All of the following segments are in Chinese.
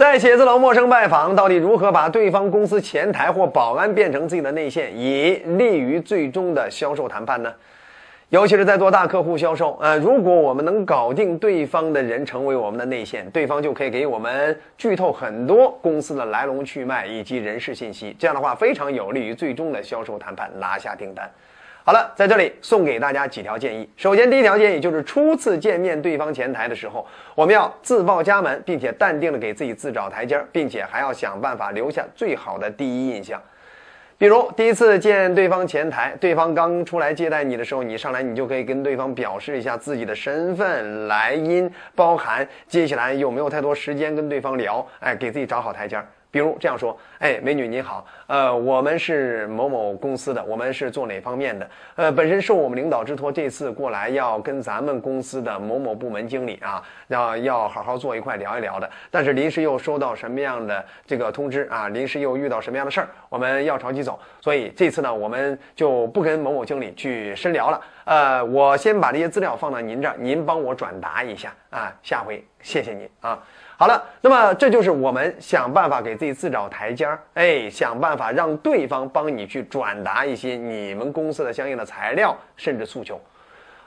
在写字楼陌生拜访，到底如何把对方公司前台或保安变成自己的内线，以利于最终的销售谈判呢？尤其是在做大客户销售，呃，如果我们能搞定对方的人成为我们的内线，对方就可以给我们剧透很多公司的来龙去脉以及人事信息，这样的话非常有利于最终的销售谈判拿下订单。好了，在这里送给大家几条建议。首先，第一条建议就是初次见面对方前台的时候，我们要自报家门，并且淡定的给自己自找台阶，并且还要想办法留下最好的第一印象。比如第一次见对方前台，对方刚出来接待你的时候，你上来你就可以跟对方表示一下自己的身份来因，包含接下来有没有太多时间跟对方聊，哎，给自己找好台阶儿。比如这样说，哎，美女你好，呃，我们是某某公司的，我们是做哪方面的？呃，本身受我们领导之托，这次过来要跟咱们公司的某某部门经理啊，要要好好坐一块聊一聊的。但是临时又收到什么样的这个通知啊？临时又遇到什么样的事儿，我们要着急走，所以这次呢，我们就不跟某某经理去深聊了。呃，我先把这些资料放到您这儿，您帮我转达一下啊，下回谢谢你啊。好了，那么这就是我们想办法给自己自找台阶儿，哎，想办法让对方帮你去转达一些你们公司的相应的材料，甚至诉求。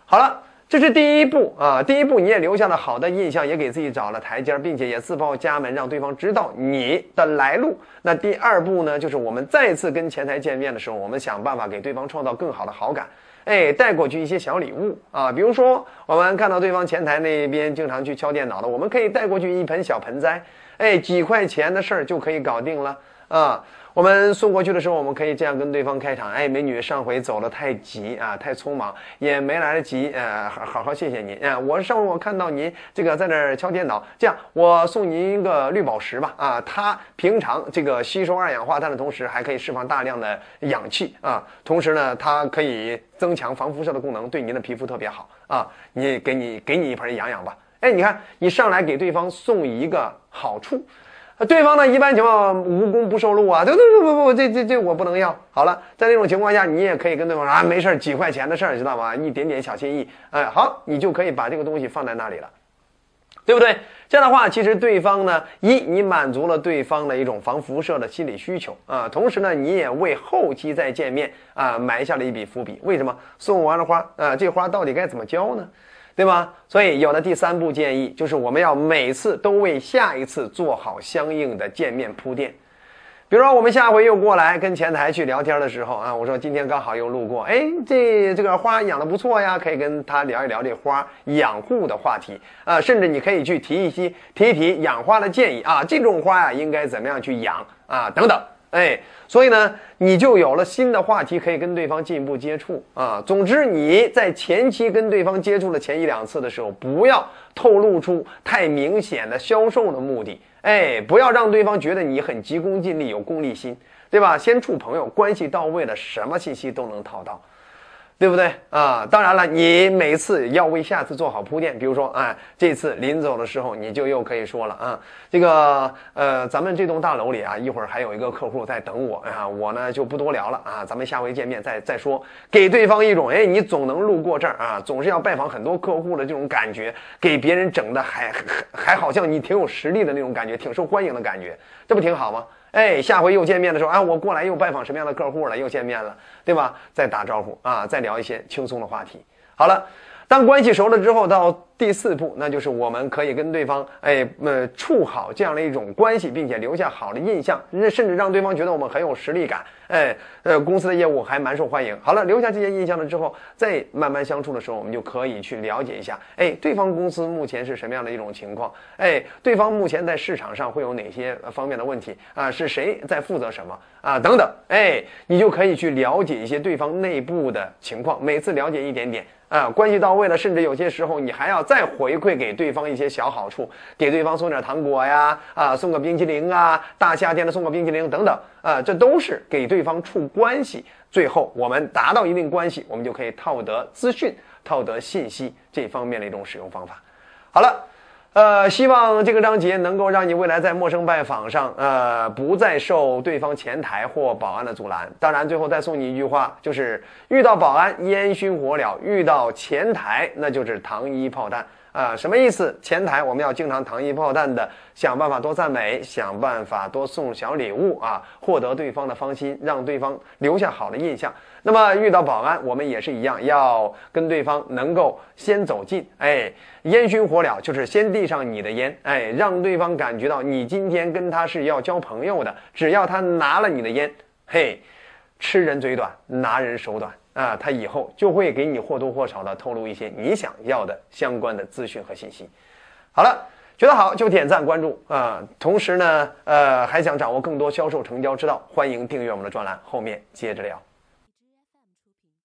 好了，这是第一步啊，第一步你也留下了好的印象，也给自己找了台阶，并且也自报家门，让对方知道你的来路。那第二步呢，就是我们再次跟前台见面的时候，我们想办法给对方创造更好的好感。哎，带过去一些小礼物啊，比如说我们看到对方前台那边经常去敲电脑的，我们可以带过去一盆小盆栽，哎，几块钱的事儿就可以搞定了啊。我们送过去的时候，我们可以这样跟对方开场：哎，美女，上回走得太急啊，太匆忙，也没来得及，呃，好好好谢谢您啊。我上午我看到您这个在那儿敲电脑，这样我送您一个绿宝石吧啊，它平常这个吸收二氧化碳的同时，还可以释放大量的氧气啊，同时呢，它可以增强防辐射的功能，对您的皮肤特别好啊。你给你给你一盆养养吧。哎，你看你上来给对方送一个好处。对方呢，一般情况无功不受禄啊！对对不不不，这这这我不能要。好了，在这种情况下，你也可以跟对方说啊，没事几块钱的事儿，知道吗？一点点小心意，哎，好，你就可以把这个东西放在那里了，对不对？这样的话，其实对方呢，一你满足了对方的一种防辐射的心理需求啊，同时呢，你也为后期再见面啊埋下了一笔伏笔。为什么送完了花啊，这花到底该怎么交呢？对吧？所以有了第三步建议，就是我们要每次都为下一次做好相应的见面铺垫。比如说，我们下回又过来跟前台去聊天的时候啊，我说今天刚好又路过，哎，这这个花养的不错呀，可以跟他聊一聊这花养护的话题啊，甚至你可以去提一些提一提养花的建议啊，这种花呀应该怎么样去养啊，等等。哎，所以呢，你就有了新的话题可以跟对方进一步接触啊。总之，你在前期跟对方接触的前一两次的时候，不要透露出太明显的销售的目的。哎，不要让对方觉得你很急功近利、有功利心，对吧？先处朋友关系到位了，什么信息都能套到。对不对啊？当然了，你每次要为下次做好铺垫。比如说，哎，这次临走的时候，你就又可以说了啊，这个呃，咱们这栋大楼里啊，一会儿还有一个客户在等我啊，我呢就不多聊了啊，咱们下回见面再再说，给对方一种哎，你总能路过这儿啊，总是要拜访很多客户的这种感觉，给别人整的还还还好像你挺有实力的那种感觉，挺受欢迎的感觉，这不挺好吗？哎，下回又见面的时候，啊，我过来又拜访什么样的客户了？又见面了，对吧？再打招呼啊，再聊一些轻松的话题。好了，当关系熟了之后，到。第四步，那就是我们可以跟对方，哎，呃，处好这样的一种关系，并且留下好的印象，那甚至让对方觉得我们很有实力感，哎，呃，公司的业务还蛮受欢迎。好了，留下这些印象了之后，再慢慢相处的时候，我们就可以去了解一下，哎，对方公司目前是什么样的一种情况，哎，对方目前在市场上会有哪些方面的问题啊？是谁在负责什么啊？等等，哎，你就可以去了解一些对方内部的情况，每次了解一点点啊，关系到位了，甚至有些时候你还要再回馈给对方一些小好处，给对方送点糖果呀，啊，送个冰淇淋啊，大夏天的送个冰淇淋等等，啊，这都是给对方处关系。最后我们达到一定关系，我们就可以套得资讯、套得信息这方面的一种使用方法。好了。呃，希望这个章节能够让你未来在陌生拜访上，呃，不再受对方前台或保安的阻拦。当然，最后再送你一句话，就是遇到保安烟熏火燎，遇到前台那就是糖衣炮弹啊，什么意思？前台我们要经常糖衣炮弹的想办法多赞美，想办法多送小礼物啊，获得对方的芳心，让对方留下好的印象。那么遇到保安，我们也是一样，要跟对方能够先走近，哎，烟熏火燎，就是先递上你的烟，哎，让对方感觉到你今天跟他是要交朋友的。只要他拿了你的烟，嘿，吃人嘴短，拿人手短。啊，他以后就会给你或多或少的透露一些你想要的相关的资讯和信息。好了，觉得好就点赞关注啊，同时呢，呃，还想掌握更多销售成交之道，欢迎订阅我们的专栏，后面接着聊。